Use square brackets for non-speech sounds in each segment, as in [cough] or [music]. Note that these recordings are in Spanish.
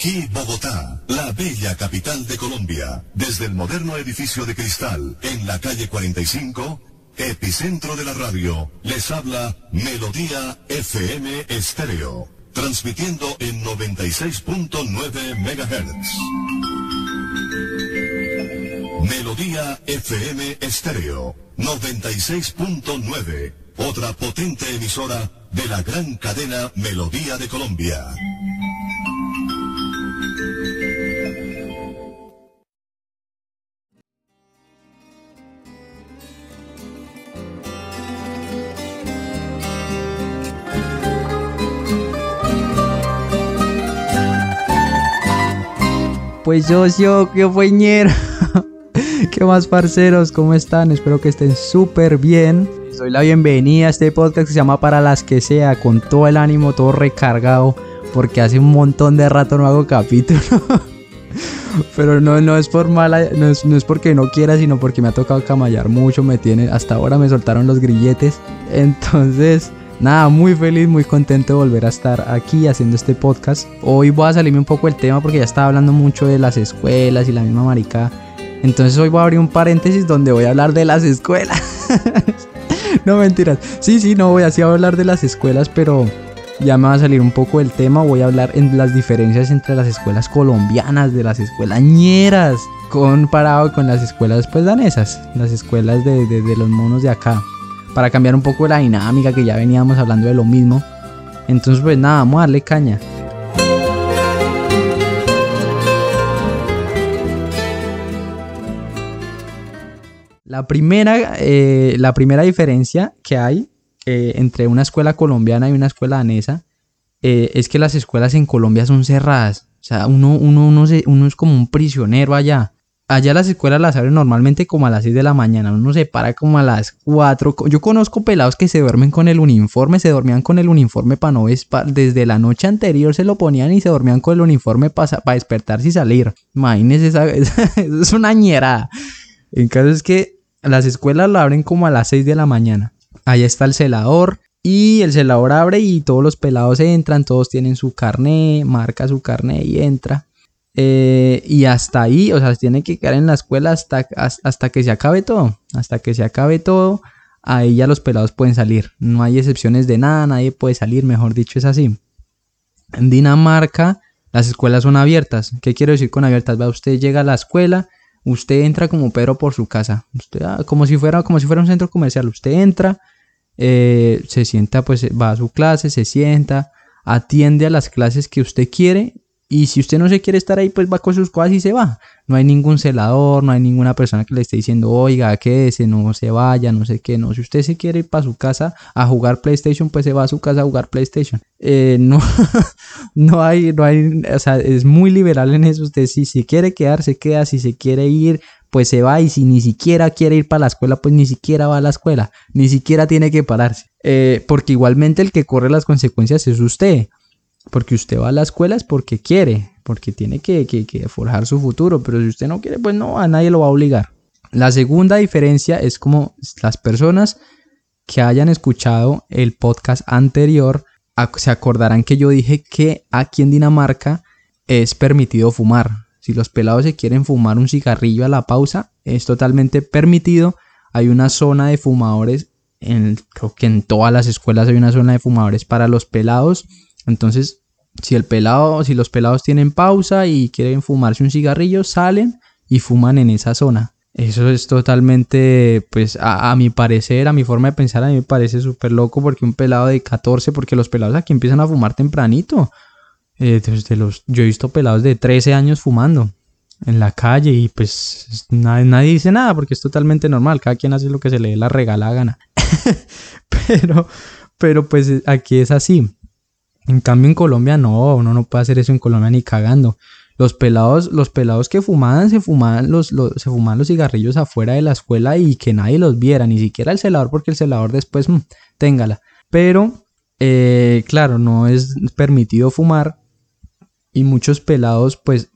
Aquí Bogotá, la bella capital de Colombia, desde el moderno edificio de cristal en la calle 45, epicentro de la radio, les habla Melodía FM Estéreo, transmitiendo en 96.9 MHz. Melodía FM Estéreo, 96.9, otra potente emisora de la gran cadena Melodía de Colombia. Pues yo, yo, fueñero. [laughs] ¿Qué más, parceros? ¿Cómo están? Espero que estén súper bien. Les doy la bienvenida a este podcast que se llama Para las que sea, con todo el ánimo, todo recargado, porque hace un montón de rato no hago capítulo. [laughs] Pero no, no es por mala, no es, no es porque no quiera, sino porque me ha tocado camallar mucho, me tiene, hasta ahora me soltaron los grilletes. Entonces, nada, muy feliz, muy contento de volver a estar aquí haciendo este podcast. Hoy voy a salirme un poco del tema porque ya estaba hablando mucho de las escuelas y la misma marica. Entonces hoy voy a abrir un paréntesis donde voy a hablar de las escuelas. [laughs] no mentiras. Sí, sí, no voy así a hablar de las escuelas, pero ya me va a salir un poco del tema. Voy a hablar en las diferencias entre las escuelas colombianas, de las escuelas ñeras, comparado con las escuelas pues danesas, las escuelas de, de, de los monos de acá para cambiar un poco la dinámica que ya veníamos hablando de lo mismo. Entonces pues nada, vamos a darle caña. La primera, eh, la primera diferencia que hay eh, entre una escuela colombiana y una escuela danesa eh, es que las escuelas en Colombia son cerradas. O sea, uno, uno, se, uno es como un prisionero allá allá las escuelas las abren normalmente como a las 6 de la mañana, uno se para como a las 4. Yo conozco pelados que se duermen con el uniforme, se dormían con el uniforme para no desde la noche anterior se lo ponían y se dormían con el uniforme para despertarse y salir. Imagínense, [laughs] esa, es una ñerada. En caso es que las escuelas la abren como a las 6 de la mañana. Allá está el celador, y el celador abre y todos los pelados entran, todos tienen su carné, marca su carné y entra. Eh, y hasta ahí, o sea, tiene que quedar en la escuela hasta, hasta que se acabe todo. Hasta que se acabe todo, ahí ya los pelados pueden salir. No hay excepciones de nada, nadie puede salir, mejor dicho, es así. En Dinamarca, las escuelas son abiertas. ¿Qué quiero decir con abiertas? Va, usted llega a la escuela, usted entra como Pedro por su casa. Usted, ah, como, si fuera, como si fuera un centro comercial. Usted entra, eh, se sienta, pues va a su clase, se sienta, atiende a las clases que usted quiere y si usted no se quiere estar ahí, pues va con sus cosas y se va. No hay ningún celador, no hay ninguna persona que le esté diciendo, oiga, quédese, no se vaya, no sé qué, no. Si usted se quiere ir para su casa a jugar PlayStation, pues se va a su casa a jugar PlayStation. Eh, no, [laughs] no hay, no hay, o sea, es muy liberal en eso. Usted si se quiere quedar, se queda, si se quiere ir, pues se va. Y si ni siquiera quiere ir para la escuela, pues ni siquiera va a la escuela. Ni siquiera tiene que pararse. Eh, porque igualmente el que corre las consecuencias es usted. Porque usted va a la escuela es porque quiere, porque tiene que, forjar su futuro, pero si usted no quiere, pues no, a nadie lo va a obligar. La segunda diferencia es como las personas que hayan escuchado el podcast anterior se acordarán que yo dije que aquí en Dinamarca es permitido fumar. Si los pelados se quieren fumar un cigarrillo a la pausa, es totalmente permitido. Hay una zona de fumadores, en, creo que en todas las escuelas hay una zona de fumadores para los pelados entonces, si el pelado, si los pelados tienen pausa y quieren fumarse un cigarrillo, salen y fuman en esa zona. Eso es totalmente, pues a, mi parecer, a mi forma de pensar, a mí me parece súper loco porque un pelado de 14, porque los pelados aquí empiezan a fumar tempranito. Eh, los, yo he visto pelados de 13 años fumando en la calle y pues nadie, nadie, dice nada porque es totalmente normal, cada quien hace lo que se le dé la regala gana. [laughs] pero, pero pues aquí es así. En cambio en Colombia no, uno no puede hacer eso en Colombia ni cagando. Los pelados, los pelados que fumaban, se fumaban los, se fumaban los cigarrillos afuera de la escuela y que nadie los viera, ni siquiera el celador, porque el celador después, mmm, téngala. Pero, eh, claro, no es permitido fumar y muchos pelados pues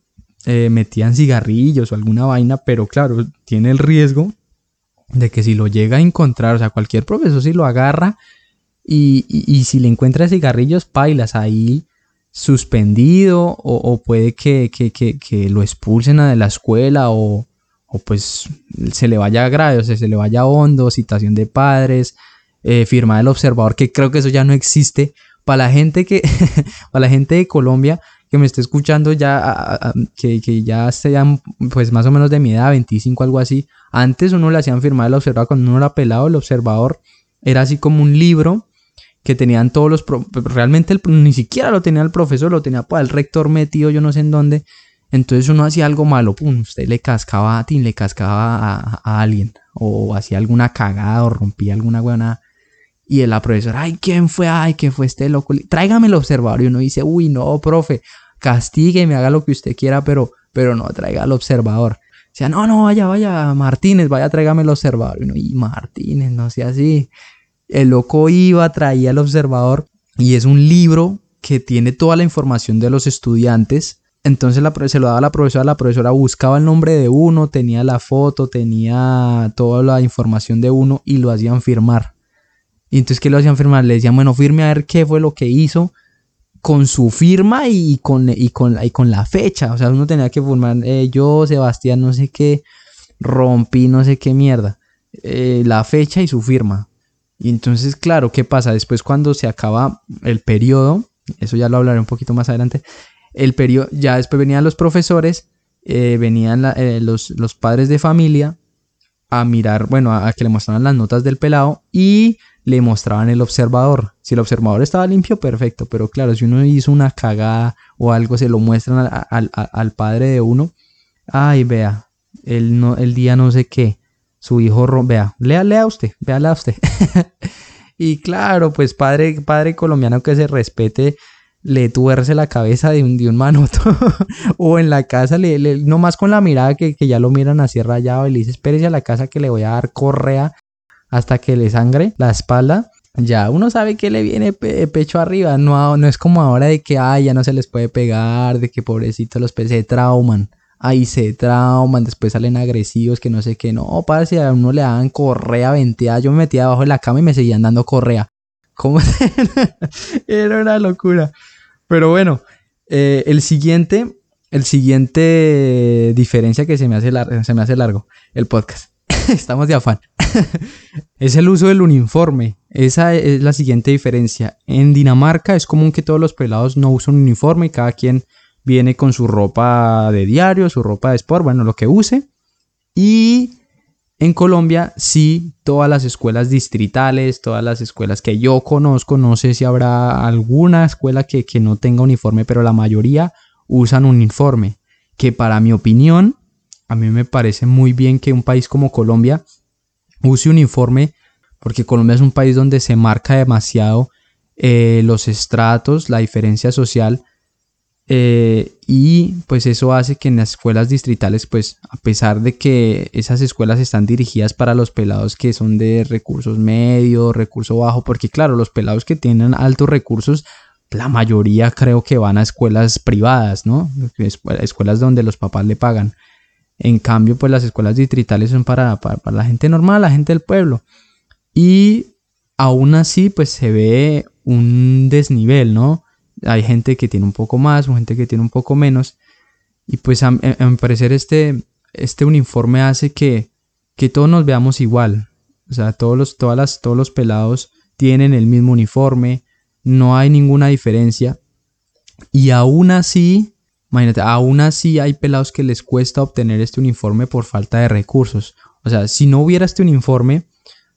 eh, metían cigarrillos o alguna vaina, pero claro, tiene el riesgo de que si lo llega a encontrar, o sea, cualquier profesor si lo agarra, y, si le encuentra cigarrillos, pailas, ahí suspendido o, puede que, lo expulsen de la escuela o, pues se le vaya grave, o sea, se le vaya hondo, citación de padres, eh, firma del observador, que creo que eso ya no existe. Para la gente que, [laughs] para la gente de Colombia que me esté escuchando ya, que, ya sean pues más o menos de mi edad, 25, algo así, antes uno le hacían firmar el observador, cuando uno era pelado, el observador era así como un libro que tenían todos los... realmente ni siquiera lo tenía el profesor, lo tenía pues, el rector metido yo no sé en dónde. Entonces uno hacía algo malo, pum, usted le cascaba a ti, le cascaba a, alguien, o hacía alguna cagada, o rompía alguna buena. Y la profesora, ay, ¿quién fue? Ay, ¿quién fue este loco? Tráigame el observador. Y uno dice, uy, no, profe, me haga lo que usted quiera, pero, pero no traiga el observador. O sea, no, no, vaya, vaya, Martínez, vaya, tráigame el observador. Y y Martínez, no sea así. El loco iba, traía el observador y es un libro que tiene toda la información de los estudiantes. Entonces la, se lo daba a la profesora, la profesora buscaba el nombre de uno, tenía la foto, tenía toda la información de uno y lo hacían firmar. Y entonces, ¿qué lo hacían firmar? Le decían, bueno, firme a ver qué fue lo que hizo con su firma y con, y con, y con la fecha. O sea, uno tenía que firmar, eh, yo, Sebastián, no sé qué, rompí, no sé qué mierda. Eh, la fecha y su firma. Y entonces, claro, ¿qué pasa? Después cuando se acaba el periodo, eso ya lo hablaré un poquito más adelante, el periodo, ya después venían los profesores, eh, venían eh, los, los, padres de familia a mirar, bueno, a, que le mostraran las notas del pelado y le mostraban el observador. Si el observador estaba limpio, perfecto, pero claro, si uno hizo una cagada o algo, se lo muestran al, al padre de uno, ay, vea, el, no, el día no sé qué su hijo, vea, lea, lea usted, lea usted. [laughs] y claro, pues padre, padre colombiano que se respete, le tuerce la cabeza de un, de un manoto. [laughs] o en la casa, le, no más con la mirada que, ya lo miran así rayado y le dice, espérese a la casa que le voy a dar correa hasta que le sangre la espalda. Ya uno sabe que le viene pecho arriba, no, no es como ahora de que ay, ya no se les puede pegar, de que pobrecitos los peces se trauman ahí se trauman, después salen agresivos, que no sé qué, no, si a uno le daban correa venteada, yo me metía debajo de la cama y me seguían dando correa. ¿Cómo? [laughs] Era una locura. Pero bueno, eh, el siguiente, el siguiente diferencia que se me hace, se me hace largo, el podcast. [laughs] Estamos de afán. [laughs] es el uso del uniforme. Esa es la siguiente diferencia. En Dinamarca es común que todos los pelados no usen uniforme y cada quien viene con su ropa de diario, su ropa de sport, bueno, lo que use. Y en Colombia sí, todas las escuelas distritales, todas las escuelas que yo conozco, no sé si habrá alguna escuela que, no tenga uniforme, pero la mayoría usan un uniforme, que para mi opinión, a mí me parece muy bien que un país como Colombia use uniforme, porque Colombia es un país donde se marca demasiado eh, los estratos, la diferencia social, eh, y pues eso hace que en las escuelas distritales, pues a pesar de que esas escuelas están dirigidas para los pelados que son de recursos medios, recurso bajo, porque claro, los pelados que tienen altos recursos, la mayoría creo que van a escuelas privadas, ¿no? Escuelas donde los papás le pagan. En cambio, pues las escuelas distritales son para, para, para la gente normal, la gente del pueblo. Y aún así, pues se ve un desnivel, ¿no? Hay gente que tiene un poco más o gente que tiene un poco menos. Y pues a, mi parecer este, este uniforme hace que, que todos nos veamos igual. O sea, todos los, todas las, todos los pelados tienen el mismo uniforme, no hay ninguna diferencia. Y aún así, imagínate, aún así hay pelados que les cuesta obtener este uniforme por falta de recursos. O sea, si no hubiera este uniforme,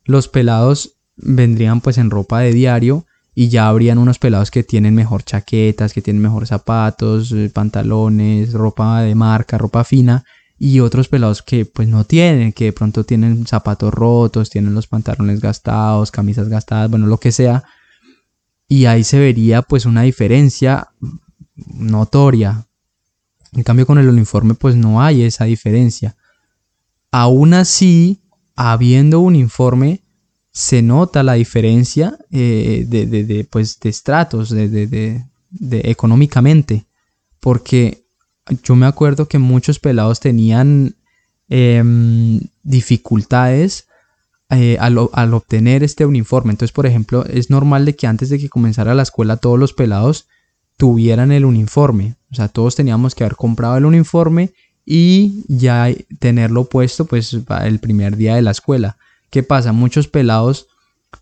los pelados vendrían pues en ropa de diario y ya habrían unos pelados que tienen mejor chaquetas, que tienen mejor zapatos, eh, pantalones, ropa de marca, ropa fina y otros pelados que pues no tienen, que de pronto tienen zapatos rotos, tienen los pantalones gastados, camisas gastadas, bueno, lo que sea. Y ahí se vería pues una diferencia notoria. En cambio con el uniforme pues no hay esa diferencia. Aún así, habiendo un uniforme, se nota la diferencia eh, de, pues, de estratos, de, económicamente. Porque yo me acuerdo que muchos pelados tenían em, dificultades eh, al, obtener este uniforme. Entonces, por ejemplo, es normal de que antes de que comenzara la escuela todos los pelados tuvieran el uniforme. O sea, todos teníamos que haber comprado el uniforme y ya tenerlo puesto pues el primer día de la escuela. ¿Qué pasa? Muchos pelados,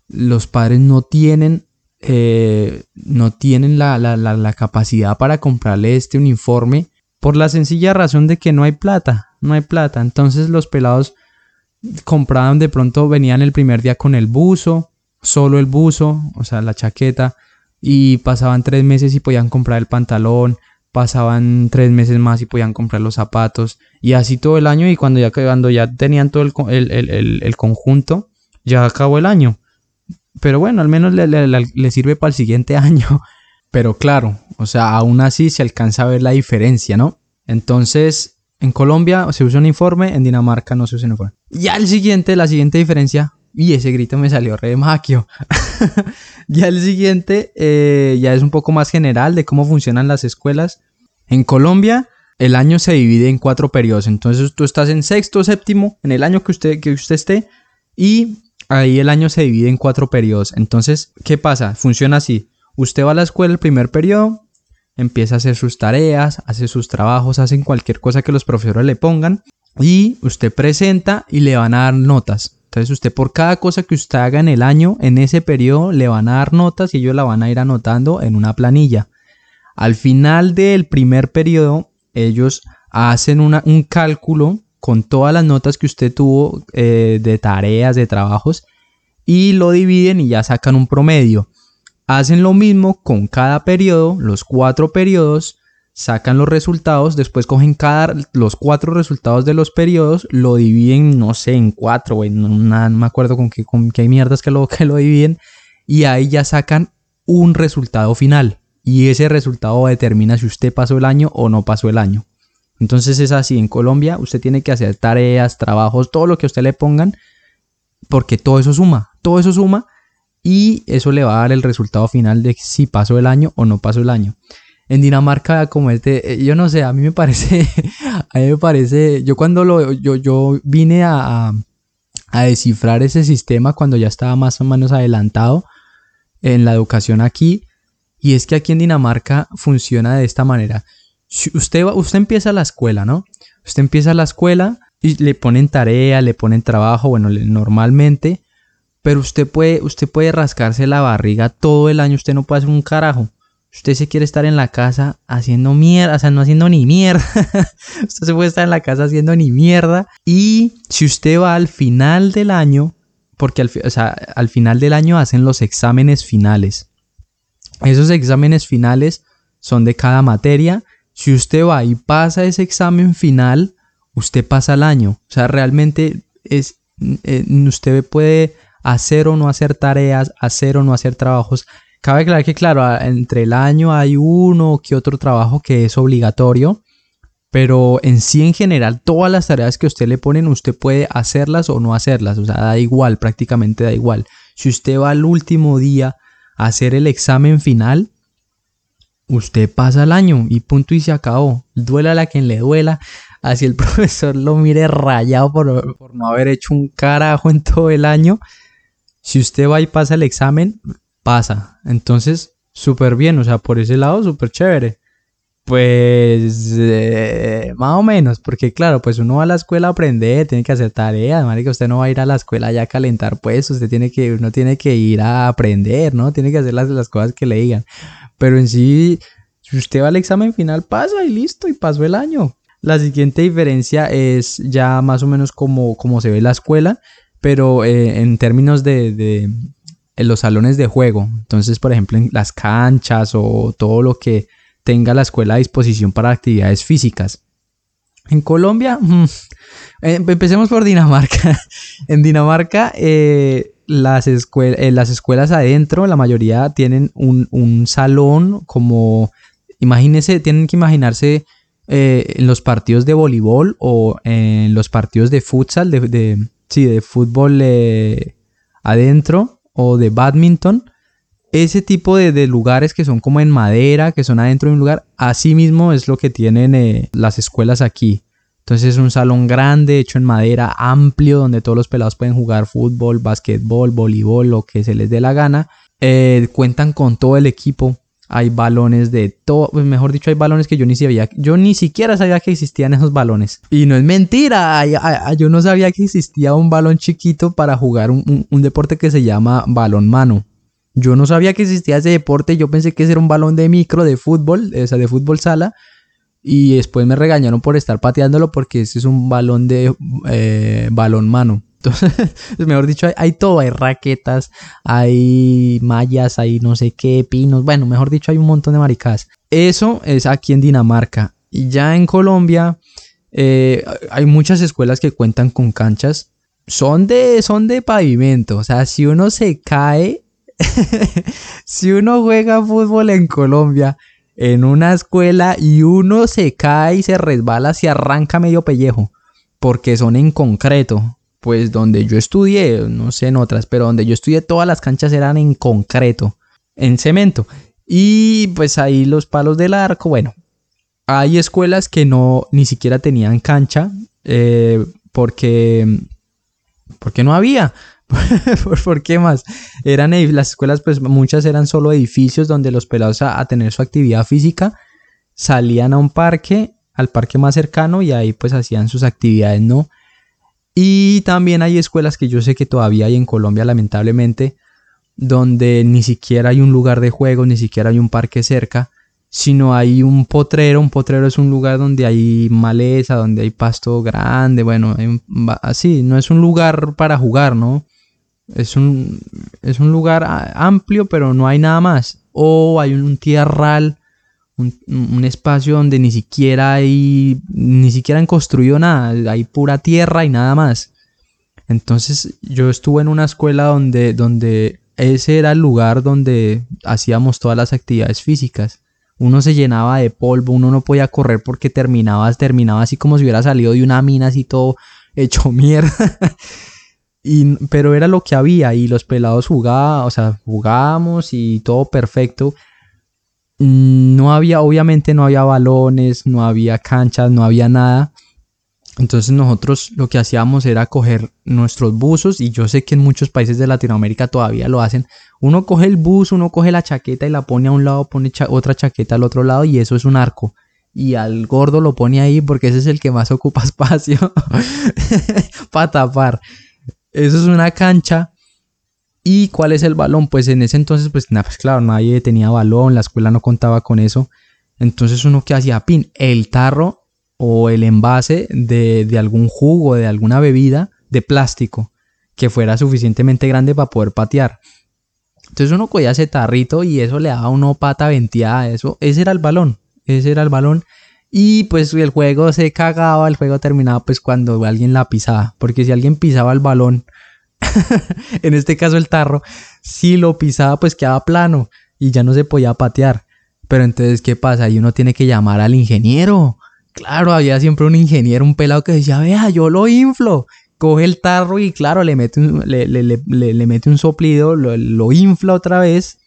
los padres no tienen, eh, no tienen la, la capacidad para comprarle este uniforme por la sencilla razón de que no hay plata, no hay plata. Entonces los pelados compraban de pronto, venían el primer día con el buzo, solo el buzo, o sea, la chaqueta, y pasaban tres meses y podían comprar el pantalón, pasaban tres meses más y podían comprar los zapatos, y así todo el año, y cuando ya, cuando ya tenían todo el, conjunto, ya acabó el año. Pero bueno, al menos le, le sirve para el siguiente [laughs] año. Pero claro, o sea, aún así se alcanza a ver la diferencia, ¿no? Entonces, en Colombia se usa uniforme, en Dinamarca no se usa uniforme. Ya el siguiente, la siguiente diferencia, y ese grito me salió re maquio. [laughs] ya el siguiente eh, ya es un poco más general de cómo funcionan las escuelas. En Colombia el año se divide en cuatro periodos. Entonces tú estás en sexto, séptimo, en el año que usted, que usted esté. Y ahí el año se divide en cuatro periodos. Entonces, ¿qué pasa? Funciona así. Usted va a la escuela el primer periodo, empieza a hacer sus tareas, hace sus trabajos, hacen cualquier cosa que los profesores le pongan y usted presenta y le van a dar notas. Entonces usted por cada cosa que usted haga en el año, en ese periodo, le van a dar notas y ellos la van a ir anotando en una planilla. Al final del primer periodo, ellos hacen un cálculo con todas las notas que usted tuvo eh, de tareas, de trabajos, y lo dividen y ya sacan un promedio. Hacen lo mismo con cada periodo, los cuatro periodos, sacan los resultados, después cogen cada, los cuatro resultados de los periodos, lo dividen, no sé, en cuatro, en no me acuerdo con qué, con qué mierdas que lo, [laughs] que lo dividen, y ahí ya sacan un resultado final. Y ese resultado determina si usted pasó el año o no pasó el año. Entonces es así, en Colombia usted tiene que hacer tareas, trabajos, todo lo que usted le pongan, porque todo eso suma, todo eso suma y eso le va a dar el resultado final de si pasó el año o no pasó el año. En Dinamarca, como este, eh, yo no sé, a mí me parece, [laughs] a mí me parece, yo cuando lo, yo, yo vine a, a descifrar ese sistema cuando ya estaba más o menos adelantado en la educación aquí, y es que aquí en Dinamarca funciona de esta manera. Si usted, usted empieza la escuela, ¿no? Usted empieza la escuela y le ponen tarea, le ponen trabajo, bueno, normalmente pero usted puede, usted puede rascarse la barriga todo el año, usted no puede hacer un carajo. Usted se quiere estar en la casa haciendo mierda, o sea, no haciendo ni mierda. [laughs] usted se puede estar en la casa haciendo ni mierda. Y si usted va al final del año, porque al, al final del año hacen los exámenes finales. Esos exámenes finales son de cada materia. Si usted va y pasa ese examen final, usted pasa el año. O sea, realmente es, eh, usted puede hacer o no hacer tareas, hacer o no hacer trabajos. Cabe aclarar que, claro, entre el año hay uno que otro trabajo que es obligatorio, pero en sí, en general, todas las tareas que usted le ponen, usted puede hacerlas o no hacerlas. O sea, da igual, prácticamente da igual. Si usted va al último día a hacer el examen final, usted pasa el año y punto y se acabó. Duela a quien le duela. Así el [laughs] profesor lo mire rayado por, por no haber hecho un carajo en todo el año. Si usted va y pasa el examen, pasa. Entonces, súper bien, o sea, por ese lado, súper chévere. Pues, eh, más o menos, porque claro, pues uno va a la escuela a aprender, tiene que hacer tareas, que usted no va a ir a la escuela ya a calentar pues, usted tiene que, uno tiene que ir a aprender, ¿no? Tiene que hacer las, las cosas que le digan. Pero en sí, si usted va al examen final, pasa y listo, y pasó el año. La siguiente diferencia es ya más o menos como, como se ve la escuela pero eh, en términos de, los salones de juego, entonces por ejemplo en las canchas o todo lo que tenga la escuela a disposición para actividades físicas. En Colombia, [laughs] mm, eh, empecemos por Dinamarca. [laughs] en Dinamarca, eh, las, las, escuelas adentro, la mayoría tienen un, salón como, imagínense, tienen que imaginarse en los partidos de voleibol o en los partidos de futsal, de, sí, de fútbol eh, adentro o de badminton, ese tipo de, lugares que son como en madera, que son adentro de un lugar, así mismo es lo que tienen eh, las escuelas aquí. Entonces es un salón grande, hecho en madera, amplio, donde todos los pelados pueden jugar fútbol, básquetbol, voleibol, lo que se les dé la gana. Eh, cuentan con todo el equipo. Hay balones de todo, pues mejor dicho, hay balones que yo ni sabía, yo ni siquiera sabía que existían esos balones. Y no es mentira, yo no sabía que existía un balón chiquito para jugar un, deporte que se llama balón mano. Yo no sabía que existía ese deporte, yo pensé que ese era un balón de micro de fútbol, o sea, de fútbol sala. Y después me regañaron por estar pateándolo porque ese es un balón de eh, balón mano. [laughs] Mejor dicho, hay, todo, hay raquetas, hay mallas, hay no sé qué, pinos, bueno, mejor dicho, hay un montón de maricadas. Eso es aquí en Dinamarca. Y ya en Colombia eh, hay muchas escuelas que cuentan con canchas. Son de, son de pavimento. O sea, si uno se cae, [laughs] si uno juega fútbol en Colombia, en una escuela y uno se cae y se resbala, se arranca medio pellejo, porque son en concreto pues donde yo estudié, no sé en otras, pero donde yo estudié todas las canchas eran en concreto, en cemento. Y pues ahí los palos del arco, bueno, hay escuelas que no ni siquiera tenían cancha eh, porque porque no había [laughs] ¿Por, qué más? Eran las escuelas, pues muchas eran solo edificios donde los pelados a, tener su actividad física salían a un parque, al parque más cercano y ahí pues hacían sus actividades, ¿no? Y también hay escuelas que yo sé que todavía hay en Colombia, lamentablemente, donde ni siquiera hay un lugar de juego, ni siquiera hay un parque cerca, sino hay un potrero. Un potrero es un lugar donde hay maleza, donde hay pasto grande, bueno, así, no es un lugar para jugar, ¿no? Es un, es un lugar amplio, pero no hay nada más. O hay un tierral un, espacio donde ni siquiera hay, ni siquiera han construido nada, hay pura tierra y nada más. Entonces yo estuve en una escuela donde, donde ese era el lugar donde hacíamos todas las actividades físicas. Uno se llenaba de polvo, uno no podía correr porque terminaba, terminaba así como si hubiera salido de una mina así todo hecho [laughs] mierda. y, pero era lo que había y los pelados jugaban, o sea, jugábamos y todo perfecto. No había, obviamente no había balones, no había canchas, no había nada. Entonces nosotros lo que hacíamos era coger nuestros buzos y yo sé que en muchos países de Latinoamérica todavía lo hacen. Uno coge el bus, uno coge la chaqueta y la pone a un lado, pone otra chaqueta al otro lado y eso es un arco. Y al gordo lo pone ahí porque ese es el que más ocupa [laughs] espacio [laughs] para tapar. Eso es una cancha ¿Y cuál es el balón? Pues en ese entonces, pues, pues, claro, nadie tenía balón, la escuela no contaba con eso. Entonces uno que hacía, pin, el tarro o el envase de, de algún jugo, de alguna bebida de plástico que fuera suficientemente grande para poder patear. Entonces uno cogía ese tarrito y eso le daba uno pata venteada, eso, ese era el balón, ese era el balón. Y pues el juego se cagaba, el juego terminaba pues cuando alguien la pisaba, porque si alguien pisaba el balón [laughs] en este caso el tarro, si lo pisaba pues quedaba plano y ya no se podía patear. Pero entonces, ¿qué pasa? Ahí uno tiene que llamar al ingeniero. Claro, había siempre un ingeniero, un pelado que decía, vea, yo lo inflo. Coge el tarro y claro, le mete un, le, mete un soplido, lo, infla otra vez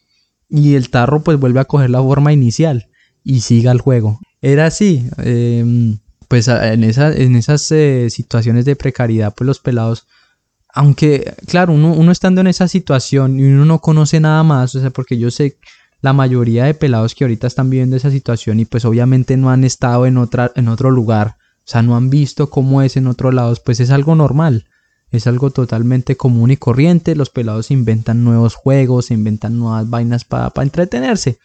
y el tarro pues vuelve a coger la forma inicial y siga el juego. Era así. Em, pues en, en esas eh, situaciones de precariedad, pues los pelados aunque, claro, uno, estando en esa situación y uno no conoce nada más, o sea, porque yo sé la mayoría de pelados que ahorita están viviendo esa situación y pues obviamente no han estado en, otra, en otro lugar, o sea, no han visto cómo es en otros lados, pues es algo normal, es algo totalmente común y corriente, los pelados inventan nuevos juegos, inventan nuevas vainas para entretenerse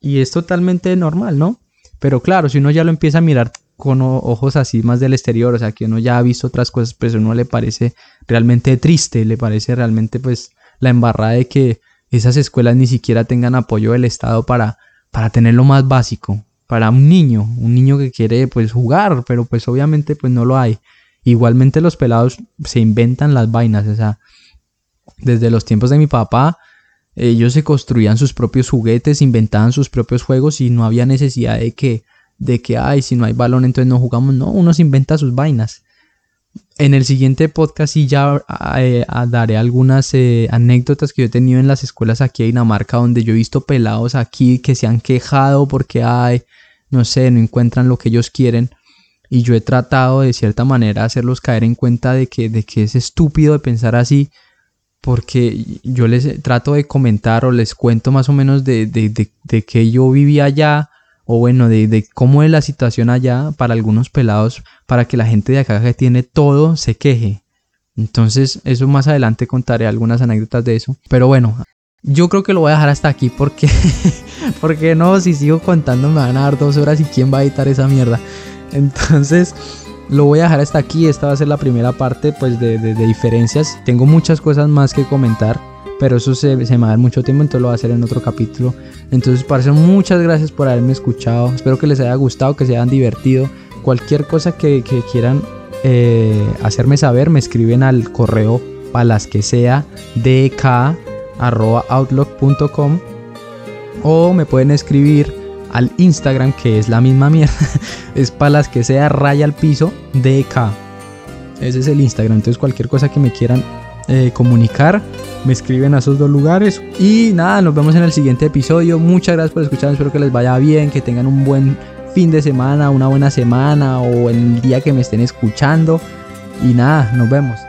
y es totalmente normal, ¿no? Pero claro, si uno ya lo empieza a mirar con ojos así más del exterior, o sea, que uno ya ha visto otras cosas, pues a uno le parece realmente triste, le parece realmente pues la embarrada de que esas escuelas ni siquiera tengan apoyo del Estado para, para tener lo más básico, para un niño, un niño que quiere pues jugar, pero pues obviamente pues no lo hay. Igualmente los pelados se inventan las vainas, o sea, desde los tiempos de mi papá, ellos se construían sus propios juguetes, inventaban sus propios juegos y no había necesidad de que de que, ay, si no hay balón, entonces no jugamos. No, uno se inventa sus vainas. En el siguiente podcast sí ya eh, daré algunas eh, anécdotas que yo he tenido en las escuelas aquí en Dinamarca, donde yo he visto pelados aquí que se han quejado porque, ay, no sé, no encuentran lo que ellos quieren. Y yo he tratado de cierta manera hacerlos caer en cuenta de que, de que es estúpido de pensar así, porque yo les trato de comentar o les cuento más o menos de, de, que yo vivía allá o bueno, de, cómo es la situación allá para algunos pelados, para que la gente de acá que tiene todo se queje. Entonces, eso más adelante contaré algunas anécdotas de eso. Pero bueno, yo creo que lo voy a dejar hasta aquí porque, [laughs] porque no, si sigo contando me van a dar dos horas y quién va a editar esa mierda. Entonces, lo voy a dejar hasta aquí. Esta va a ser la primera parte pues de, diferencias. Tengo muchas cosas más que comentar. Pero eso se, me va a dar mucho tiempo, entonces lo voy a hacer en otro capítulo. Entonces, para eso, muchas gracias por haberme escuchado. Espero que les haya gustado, que se hayan divertido. Cualquier cosa que, quieran eh, hacerme saber, me escriben al correo para las que sea outlook.com o me pueden escribir al Instagram, que es la misma mierda. [laughs] es para las que sea raya al piso DK. Ese es el Instagram. Entonces cualquier cosa que me quieran eh, comunicar, me escriben a esos dos lugares. Y nada, nos vemos en el siguiente episodio. Muchas gracias por escuchar. Espero que les vaya bien, que tengan un buen fin de semana, una buena semana o el día que me estén escuchando. Y nada, nos vemos.